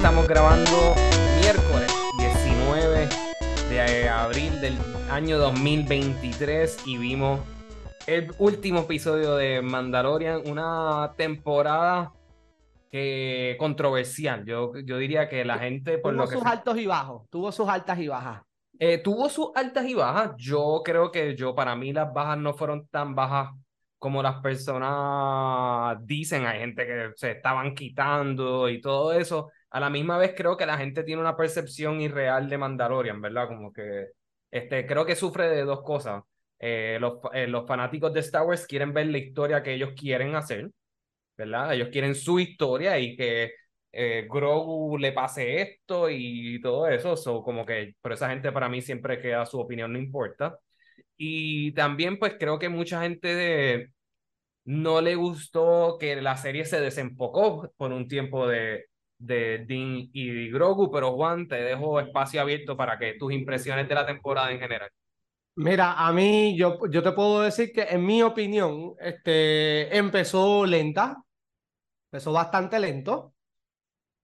estamos grabando miércoles 19 de abril del año 2023 y vimos el último episodio de Mandalorian, una temporada que controversial. Yo, yo diría que la gente por tuvo sus altos y bajos, tuvo sus altas y bajas. Eh, tuvo sus altas y bajas. Yo creo que yo para mí las bajas no fueron tan bajas como las personas dicen, hay gente que se estaban quitando y todo eso. A la misma vez creo que la gente tiene una percepción irreal de Mandalorian, ¿verdad? Como que este, creo que sufre de dos cosas. Eh, los, eh, los fanáticos de Star Wars quieren ver la historia que ellos quieren hacer, ¿verdad? Ellos quieren su historia y que eh, Grogu le pase esto y todo eso. So, como que, pero esa gente para mí siempre queda su opinión, no importa. Y también, pues creo que mucha gente no le gustó que la serie se desenfocó por un tiempo de, de Dean y Grogu, pero Juan, te dejo espacio abierto para que tus impresiones de la temporada en general. Mira, a mí, yo, yo te puedo decir que en mi opinión, este, empezó lenta, empezó bastante lento,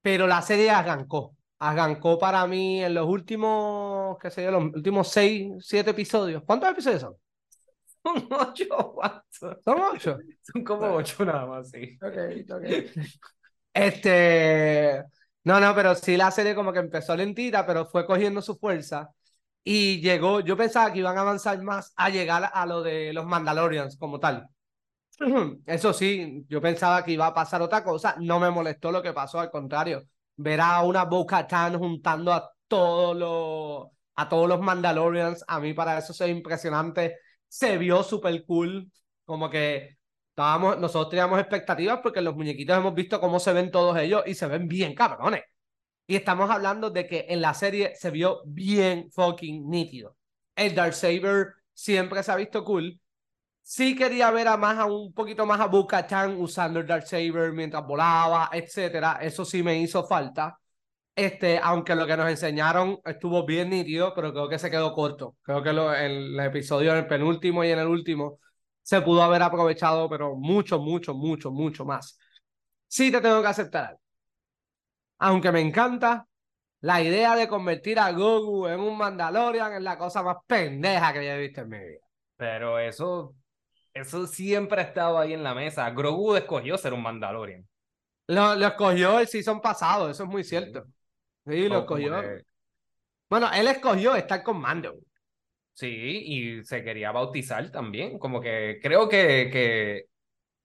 pero la serie arrancó. Arrancó para mí en los últimos, qué sé yo, los últimos seis, siete episodios. ¿Cuántos episodios son? Son ocho, ¿Son ocho? Son como ocho nada más, sí. Ok, ok. Este. No, no, pero sí la serie como que empezó lentita, pero fue cogiendo su fuerza. Y llegó, yo pensaba que iban a avanzar más a llegar a lo de los Mandalorians como tal. Eso sí, yo pensaba que iba a pasar otra cosa. No me molestó lo que pasó, al contrario ver a una Boca Tan juntando a todos los a todos los Mandalorians, a mí para eso es impresionante. Se vio súper cool, como que estábamos, nosotros teníamos expectativas porque los muñequitos hemos visto cómo se ven todos ellos y se ven bien cabrones. Y estamos hablando de que en la serie se vio bien fucking nítido. El Darksaber siempre se ha visto cool, sí quería ver a más a un poquito más a Bo-Katan usando el Darksaber mientras volaba, etcétera. Eso sí me hizo falta. Este, aunque lo que nos enseñaron estuvo bien nítido, pero creo que se quedó corto. Creo que lo, el, el episodio, en el penúltimo y en el último, se pudo haber aprovechado, pero mucho, mucho, mucho, mucho más. Sí te tengo que aceptar. Aunque me encanta, la idea de convertir a Goku en un Mandalorian es la cosa más pendeja que yo he visto en mi vida. Pero eso eso siempre ha estado ahí en la mesa. Grogu escogió ser un Mandalorian. Lo, lo escogió el season pasado, eso es muy cierto. Sí, lo escogió. Bueno, él escogió estar con Mando. Sí, y se quería bautizar también. Como que creo que, que,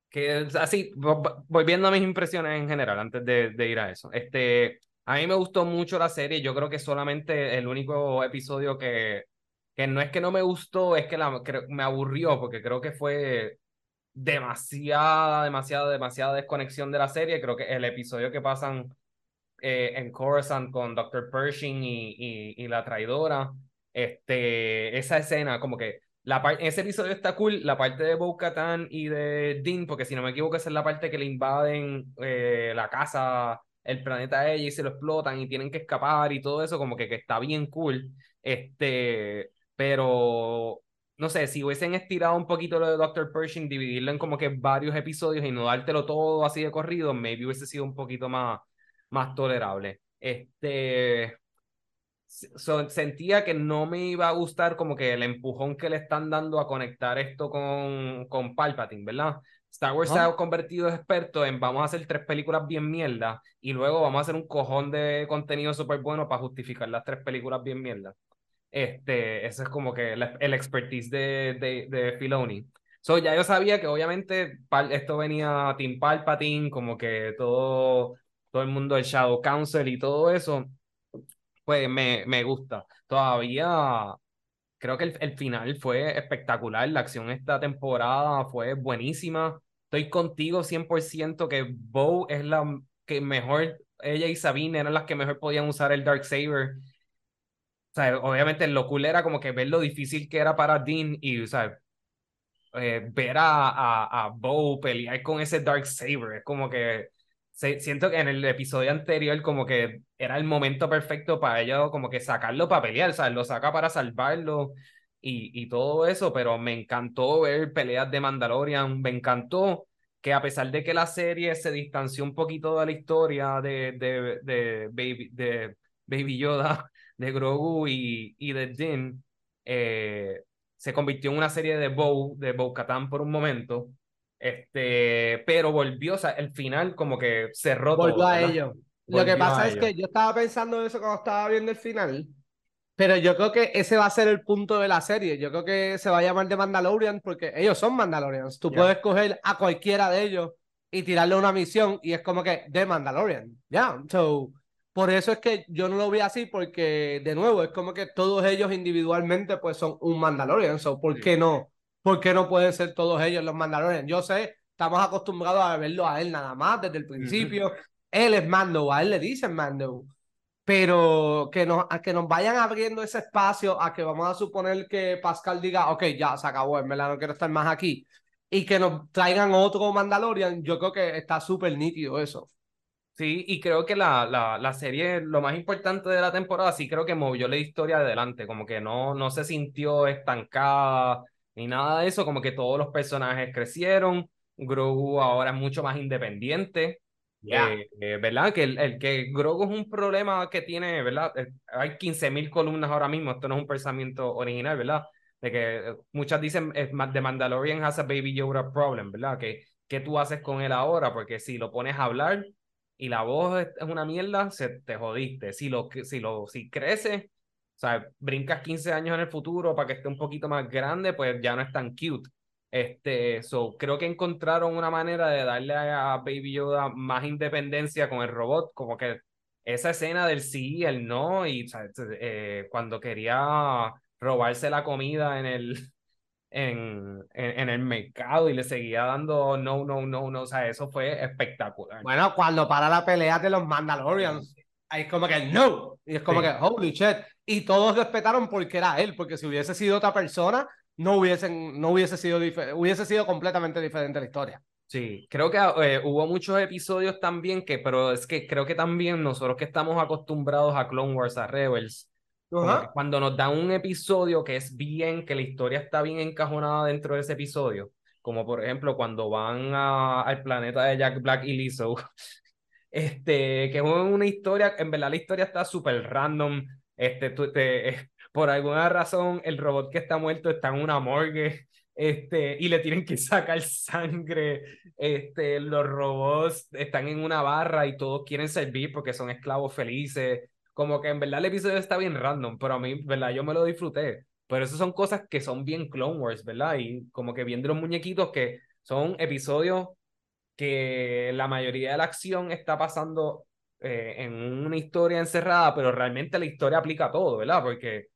que así, volviendo a mis impresiones en general, antes de, ir a eso. Este, a mí me gustó mucho la serie. Yo creo que solamente el único episodio que, que no es que no me gustó, es que, la, me aburrió, porque creo que fue demasiada, demasiada, demasiada desconexión de la serie. Creo que el episodio que pasan eh, en Coruscant con Dr. Pershing y, y, la traidora, este, esa escena, como que la ese episodio está cool, la parte de Bo y de Dean, porque si no me equivoco, esa es la parte que le invaden eh, la casa, el planeta a ella y se lo explotan y tienen que escapar y todo eso, como que, que está bien cool. Este, pero no sé, si hubiesen estirado un poquito lo de Dr. Pershing, dividirlo en como que varios episodios y no dártelo todo así de corrido, maybe hubiese sido un poquito más, más tolerable. Este, sentía que no me iba a gustar como que el empujón que le están dando a conectar esto con, con Palpatine, ¿verdad? Star Wars se ha convertido experto en vamos a hacer tres películas bien mierda y luego vamos a hacer un cojón de contenido súper bueno para justificar las tres películas bien mierda. Este, ese es como que el, expertise de, de, de Filoni. So, ya yo sabía que obviamente esto venía Team Palpatine, como que todo, todo el mundo del Shadow Council y todo eso, pues me, me gusta. Todavía creo que el, el, final fue espectacular, la acción esta temporada fue buenísima. Estoy contigo 100% que Bo es la que mejor, ella y Sabine eran las que mejor podían usar el Dark Saber o obviamente lo cool era como que ver lo difícil que era para Dean y, o sea, eh, ver a, a, a Bo pelear con ese Dark Saber. Es como que siento que en el episodio anterior como que era el momento perfecto para ellos como que sacarlo para pelear, o lo saca para salvarlo y, y todo eso, pero me encantó ver peleas de Mandalorian, me encantó que a pesar de que la serie se distanció un poquito de la historia de, de, de, Baby, de Baby Yoda, de Grogu y, y de Din, eh, se convirtió en una serie de Bow, de Bow Katan por un momento, este, pero volvió, o sea, el final como que cerró volvió todo. a ello. Lo que pasa es que yo estaba pensando eso cuando estaba viendo el final, pero yo creo que ese va a ser el punto de la serie. Yo creo que se va a llamar de Mandalorian porque ellos son Mandalorians. Tú puedes coger a cualquiera de ellos y tirarle una misión y es como que de Mandalorian. Ya, so por eso es que yo no lo vi así, porque de nuevo es como que todos ellos individualmente pues son un Mandalorian. So, ¿Por qué no? ¿Por qué no pueden ser todos ellos los Mandalorian? Yo sé, estamos acostumbrados a verlo a él nada más desde el principio. Él es Mando, a él le dicen Mando. Pero que nos, a que nos vayan abriendo ese espacio a que vamos a suponer que Pascal diga, ok, ya se acabó, en verdad no quiero estar más aquí. Y que nos traigan otro Mandalorian, yo creo que está súper nítido eso. Sí, y creo que la, la, la, serie, lo más importante de la temporada, sí creo que movió la historia adelante, como que no, no se sintió estancada ni nada de eso, como que todos los personajes crecieron, Grogu ahora es mucho más independiente, eh, eh, ¿verdad? Que el, el, que Grogu es un problema que tiene, ¿verdad? Eh, hay 15.000 columnas ahora mismo, esto no es un pensamiento original, ¿verdad? De que muchas dicen, The Mandalorian has a Baby Yoda problem, ¿verdad? Que, ¿Qué tú haces con él ahora? Porque si lo pones a hablar y la voz es una mierda, se te jodiste. Si lo si lo si crece, sea, brincas 15 años en el futuro para que esté un poquito más grande, pues ya no es tan cute. Este, so, creo que encontraron una manera de darle a Baby Yoda más independencia con el robot, como que esa escena del sí y el no, y eh, cuando quería robarse la comida en el, en, en, el mercado y le seguía dando no, no, no, no. O sea, eso fue espectacular. Bueno, cuando para la pelea de los Mandalorians, ahí es como que no. Y es como que holy shit. Y todos respetaron porque era él, porque si hubiese sido otra persona, no, hubiesen, no hubiese, sido hubiese sido completamente diferente la historia. Sí, creo que eh, hubo muchos episodios también que, pero es que creo que también nosotros que estamos acostumbrados a Clone Wars, a Rebels, cuando nos dan un episodio que es bien, que la historia está bien encajonada dentro de ese episodio, como por ejemplo cuando van al planeta de Jack Black y Lizzo, este, que es una historia, en verdad la historia está súper random, este, te, por alguna razón el robot que está muerto está en una morgue, este, y le tienen que sacar sangre, este, los robots están en una barra y todos quieren servir porque son esclavos felices, como que en verdad el episodio está bien random, pero a mí, ¿verdad? Yo me lo disfruté. Pero esas son cosas que son bien Clone Wars, ¿verdad? Y como que viendo los muñequitos que son episodios que la mayoría de la acción está pasando eh, en una historia encerrada, pero realmente la historia aplica a todo, ¿verdad? Porque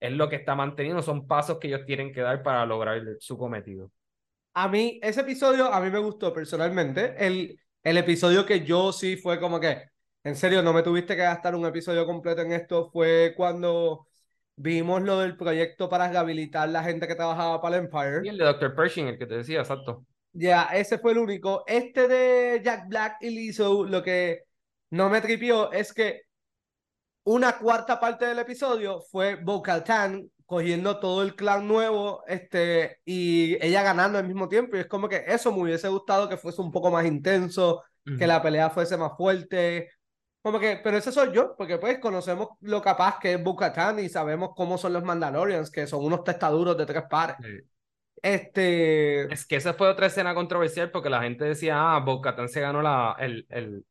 es lo que está manteniendo, son pasos que ellos tienen que dar para lograr su cometido. A mí, ese episodio a mí me gustó personalmente. El, el episodio que yo sí fue como que, en serio, no me tuviste que gastar un episodio completo en esto. Fue cuando vimos lo del proyecto para rehabilitar la gente que trabajaba para el Empire. Y el de Dr. Pershing, el que te decía, exacto. Ya, ese fue el único. Este de Jack Black y Lizzo, lo que no me tripió es que una cuarta parte del episodio fue Vocal Tan cogiendo todo el clan nuevo este, y ella ganando al mismo tiempo. Y es como que eso me hubiese gustado que fuese un poco más intenso, que la pelea fuese más fuerte, como que, pero ese soy yo, porque pues conocemos lo capaz que es Bukatan y sabemos cómo son los Mandalorians, que son unos testaduros de tres pares. Este. Es que esa fue otra escena controversial porque la gente decía, ah, Bukatan se ganó la, el, el,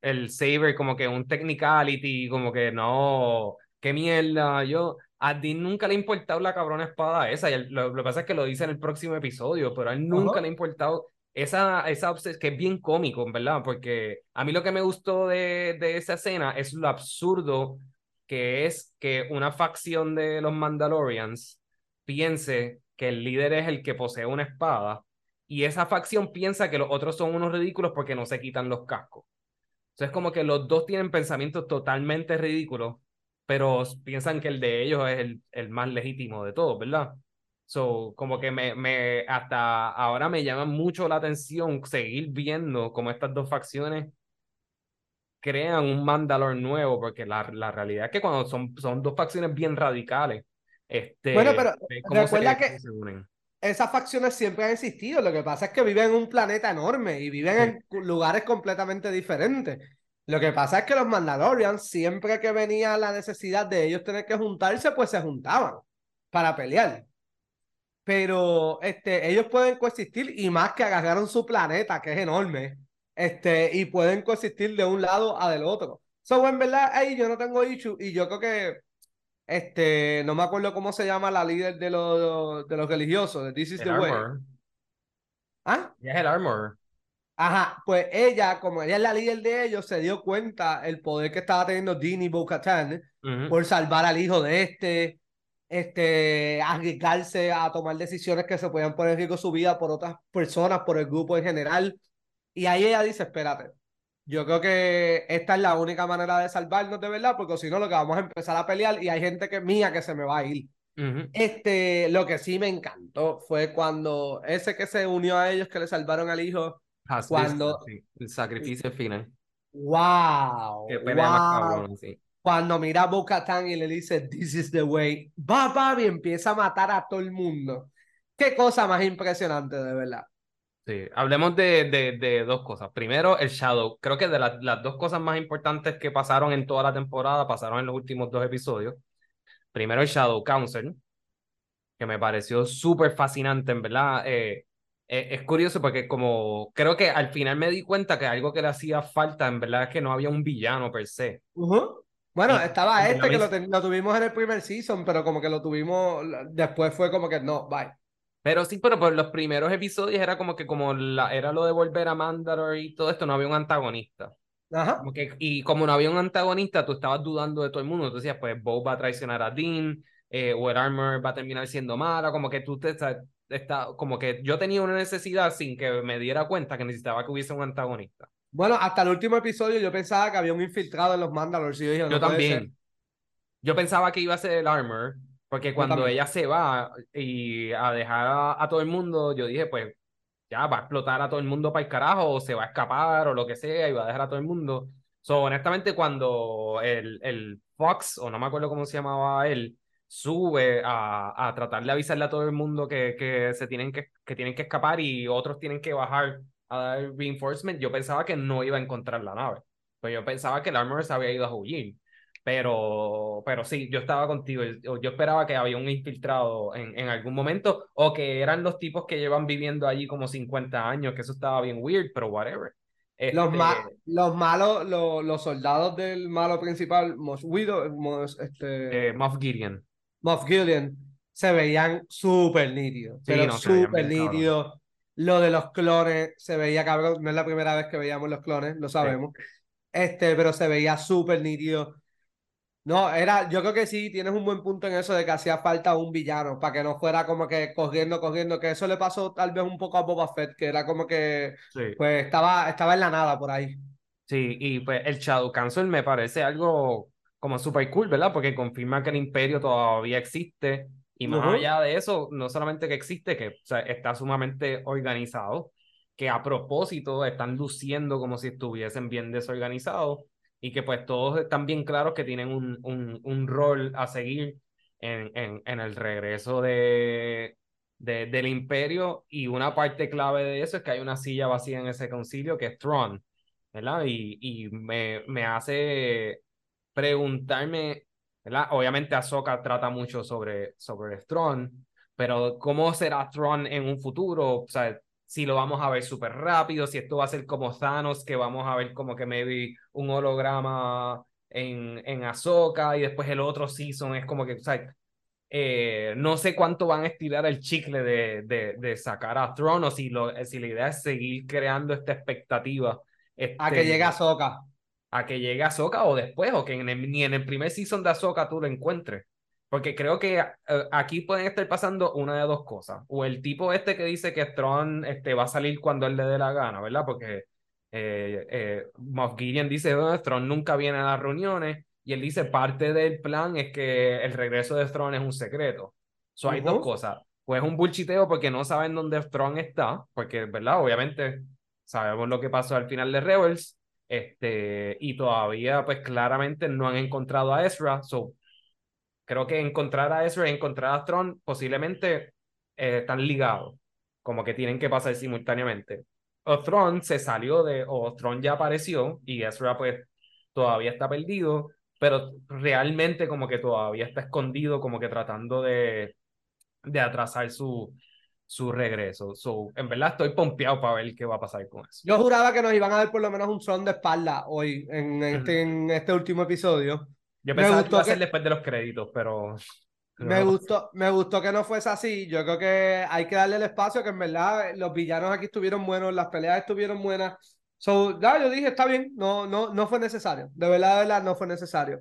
el Saber como que un technicality, como que no, qué mierda. Yo, a Dean nunca le ha importado la cabrona espada esa, y lo, que pasa es que lo dice en el próximo episodio, pero a él nunca le ha importado esa, esa que es bien cómico, ¿verdad? Porque a mí lo que me gustó de, de esa escena es lo absurdo que es que una facción de los Mandalorians piense que el líder es el que posee una espada y esa facción piensa que los otros son unos ridículos porque no se quitan los cascos. Entonces, como que los dos tienen pensamientos totalmente ridículos, pero piensan que el de ellos es el, el más legítimo de todos, ¿verdad? So, como que me, me, hasta ahora me llama mucho la atención seguir viendo cómo estas dos facciones crean un Mandalor nuevo, porque la, la realidad es que cuando son, son dos facciones bien radicales, este, bueno, pero recuerda que esas facciones siempre han existido. Lo que pasa es que viven en un planeta enorme y viven en lugares completamente diferentes. Lo que pasa es que los Mandalorians, siempre que venía la necesidad de ellos tener que juntarse, pues se juntaban para pelear. Pero este, ellos pueden coexistir y más que agarraron su planeta, que es enorme, este, y pueden coexistir de un lado a del otro. So, en verdad, ahí yo no tengo issue y yo creo que este, no me acuerdo cómo se llama la líder de los, de los religiosos, de This is the Way. ¿Ah? es el Armor. Ajá, pues ella, como ella es la líder de ellos, se dio cuenta el poder que estaba teniendo Dini Bo-Katan por salvar al hijo de este, este, arriesgarse a tomar decisiones que se puedan poner en riesgo su vida por otras personas, por el grupo en general. Y ahí ella dice, espérate, yo creo que esta es la única manera de salvarnos de verdad, porque si no, lo que vamos a empezar a pelear y hay gente que mía que se me va a ir. Este, lo que sí me encantó fue cuando ese que se unió a ellos que le salvaron al hijo, cuando el sacrificio final. Wow. Cuando mira a Bo-Katan y le dice This is the way, va y empieza a matar a todo el mundo. Qué cosa más impresionante, de verdad. Sí, hablemos de, de, de, dos cosas. Primero, el Shadow. Creo que de las dos cosas más importantes que pasaron en toda la temporada, pasaron en los últimos dos episodios. Primero, el Shadow Council, que me pareció súper fascinante, en verdad. Eh, eh, es curioso porque como creo que al final me di cuenta que algo que le hacía falta, en verdad, es que no había un villano per se. Bueno, estaba este que lo, lo, tuvimos en el primer season, pero como que lo tuvimos, después fue como que no, bye. Pero sí, pero por los primeros episodios era como que como la, era lo de volver a Mandalore y todo esto, no había un antagonista. Ajá. y como no había un antagonista, tú estabas dudando de todo el mundo. Tú decías, pues Bob va a traicionar a Dean, eh, o el Armor va a terminar siendo mala, como que tú te está, como que yo tenía una necesidad sin que me diera cuenta que necesitaba que hubiese un antagonista. Bueno, hasta el último episodio yo pensaba que había un infiltrado en los Mandalores. Y yo, yo también. Yo pensaba que iba a ser el Armor, porque cuando ella se va y a dejar a, todo el mundo, yo dije, pues ya va a explotar a todo el mundo para el carajo, o se va a escapar, o lo que sea, y va a dejar a todo el mundo. So, honestamente, cuando el, el Fox, o no me acuerdo cómo se llamaba él, sube a, a tratar de avisarle a todo el mundo que, que, se tienen que, que tienen que escapar y otros tienen que bajar a dar reinforcement, yo pensaba que no iba a encontrar la nave. Pues yo pensaba que el Armor se había ido a huir. Pero, pero sí, yo estaba contigo. Yo esperaba que había un infiltrado en, en algún momento o que eran los tipos que llevan viviendo allí como 50 años, que eso estaba bien weird, pero whatever. Los, este los malos, los, los, soldados del malo principal, Moff Widow, este... Eh, Moff Gideon. Moff Gideon, se veían súper nítidos. pero súper nítidos. Lo de los clones se veía cabrón. No es la primera vez que veíamos los clones, lo sabemos. Este, pero se veía súper nítido. No, era, yo creo que sí, tienes un buen punto en eso de que hacía falta un villano para que no fuera como que corriendo, corriendo, que eso le pasó tal vez un poco a Boba Fett, que era como que pues estaba, estaba en la nada por ahí. Sí, y pues el Shadow Council me parece algo como súper cool, ¿verdad? Porque confirma que el imperio todavía existe y más allá de eso, no solamente que existe, que está sumamente organizado, que a propósito están luciendo como si estuviesen bien desorganizados y que pues todos están bien claros que tienen un, un, un rol a seguir en, en, en el regreso de, de, del imperio y una parte clave de eso es que hay una silla vacía en ese concilio que es Tron, ¿verdad? Y, y me, me hace preguntarme, ¿verdad? Obviamente Ahsoka trata mucho sobre, sobre Tron, pero ¿cómo será Tron en un futuro? O sea, si lo vamos a ver súper rápido, si esto va a ser como Thanos, que vamos a ver como que maybe un holograma en, en Ahsoka y después el otro season es como que, o sea, eh, no sé cuánto van a estirar el chicle de, de, de sacar a Tron o si, lo, si la idea es seguir creando esta expectativa. a que este, llegue Ahsoka. A que llegue Ahsoka o después, o que ni en el primer season de Ahsoka tú lo encuentres. Porque creo que eh, aquí pueden estar pasando una de dos cosas. O el tipo este que dice que Tron este, va a salir cuando él le dé la gana, ¿verdad? Porque eh, eh, Moff Gideon dice, que Tron nunca viene a las reuniones. Y él dice, parte del plan es que el regreso de Tron es un secreto. So, hay dos cosas. Pues un bullchiteo porque no saben dónde Tron está, porque, ¿verdad? Obviamente sabemos lo que pasó al final de Rebels, este, y todavía, pues claramente no han encontrado a Ezra, so creo que encontrar a Ezra y encontrar a Tron posiblemente eh, están ligados, como que tienen que pasar simultáneamente. O se salió de, o ya apareció y Ezra pues todavía está perdido, pero realmente como que todavía está escondido, como que tratando de, de atrasar su, su regreso. So, en verdad estoy pompeado para ver qué va a pasar con eso. Yo juraba que nos iban a dar por lo menos un son de espalda hoy en este, en este último episodio. Yo pensaba que iba a ser después de los créditos, pero... Me gustó, me gustó que no fuese así. Yo creo que hay que darle el espacio, que en verdad los villanos aquí estuvieron buenos, las peleas estuvieron buenas. So, ya, yo dije, está bien, no, no, no fue necesario. De verdad, de verdad, no fue necesario.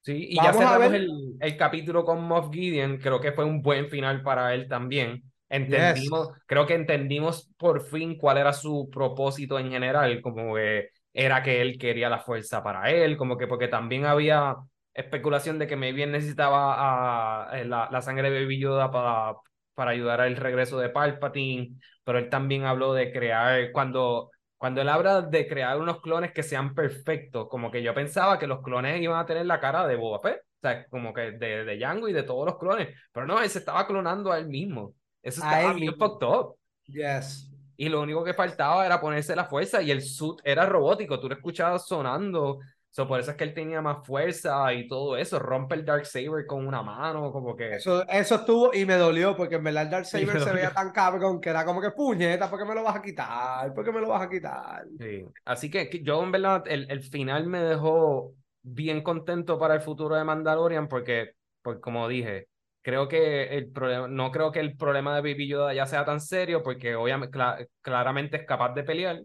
Sí, y ya cerramos el, el, capítulo con Moff Gideon. Creo que fue un buen final para él también. Entendimos, creo que entendimos por fin cuál era su propósito en general, como que era que él quería la fuerza para él, como que porque también había especulación de que maybe necesitaba a, eh, la, la, sangre de Baby Yoda para, para ayudar al regreso de Palpatine, pero él también habló de crear, cuando, cuando él habla de crear unos clones que sean perfectos, como que yo pensaba que los clones iban a tener la cara de Boba Fett, o sea, como que de, de Django y de todos los clones, pero no, él se estaba clonando a él mismo. Eso estaba bien fucked up. Yes. Y lo único que faltaba era ponerse la fuerza y el suit era robótico, tú lo escuchabas sonando. So, por eso es que él tenía más fuerza y todo eso. Rompe el Dark Saber con una mano, como que. Eso, eso estuvo y me dolió porque en verdad el Dark Saber se veía tan cabrón que era como que puñeta, ¿por qué me lo vas a quitar? ¿Por qué me lo vas a quitar? Sí. Así que yo, en verdad, el, el final me dejó bien contento para el futuro de Mandalorian porque, pues, como dije, creo que el problema, no creo que el problema de Baby Yoda ya sea tan serio porque obviamente claramente es capaz de pelear.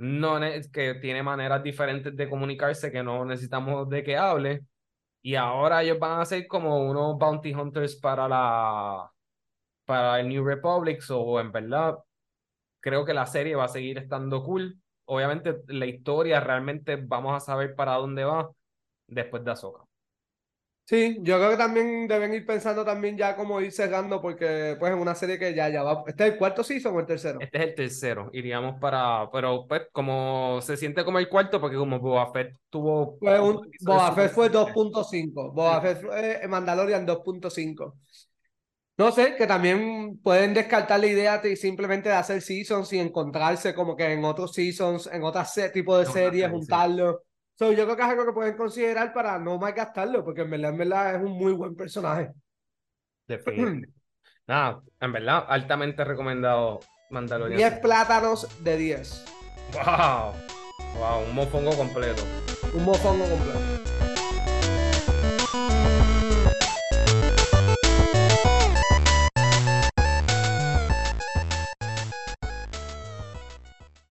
No que tiene maneras diferentes de comunicarse que no necesitamos de que hable. Y ahora ellos van a ser como unos bounty hunters para la para el New Republic. O en verdad, creo que la serie va a seguir estando cool. Obviamente, la historia realmente vamos a saber para dónde va después de Ahsoka. Sí, yo creo que también deben ir pensando también ya cómo ir cerrando, porque pues en una serie que ya, ya va. ¿Este es el cuarto season o el tercero? Este es el tercero. Iríamos para. Pero pues, como se siente como el cuarto, porque como Boba Fett tuvo. Fue un, Boba Fett fue 2.5. Boba Fett fue Mandalorian 2.5. No sé, que también pueden descartar la idea de simplemente de hacer seasons y encontrarse como que en otros seasons, en otros tipos de series, juntarlo yo creo que es algo que pueden considerar para no gastarlo porque en verdad, en verdad es un muy buen personaje. Definitivamente. Nada, en verdad, altamente recomendado Mandalorian. 10 plátanos de 10. ¡Wow! ¡Wow! Un mofongo completo. Un mofongo completo.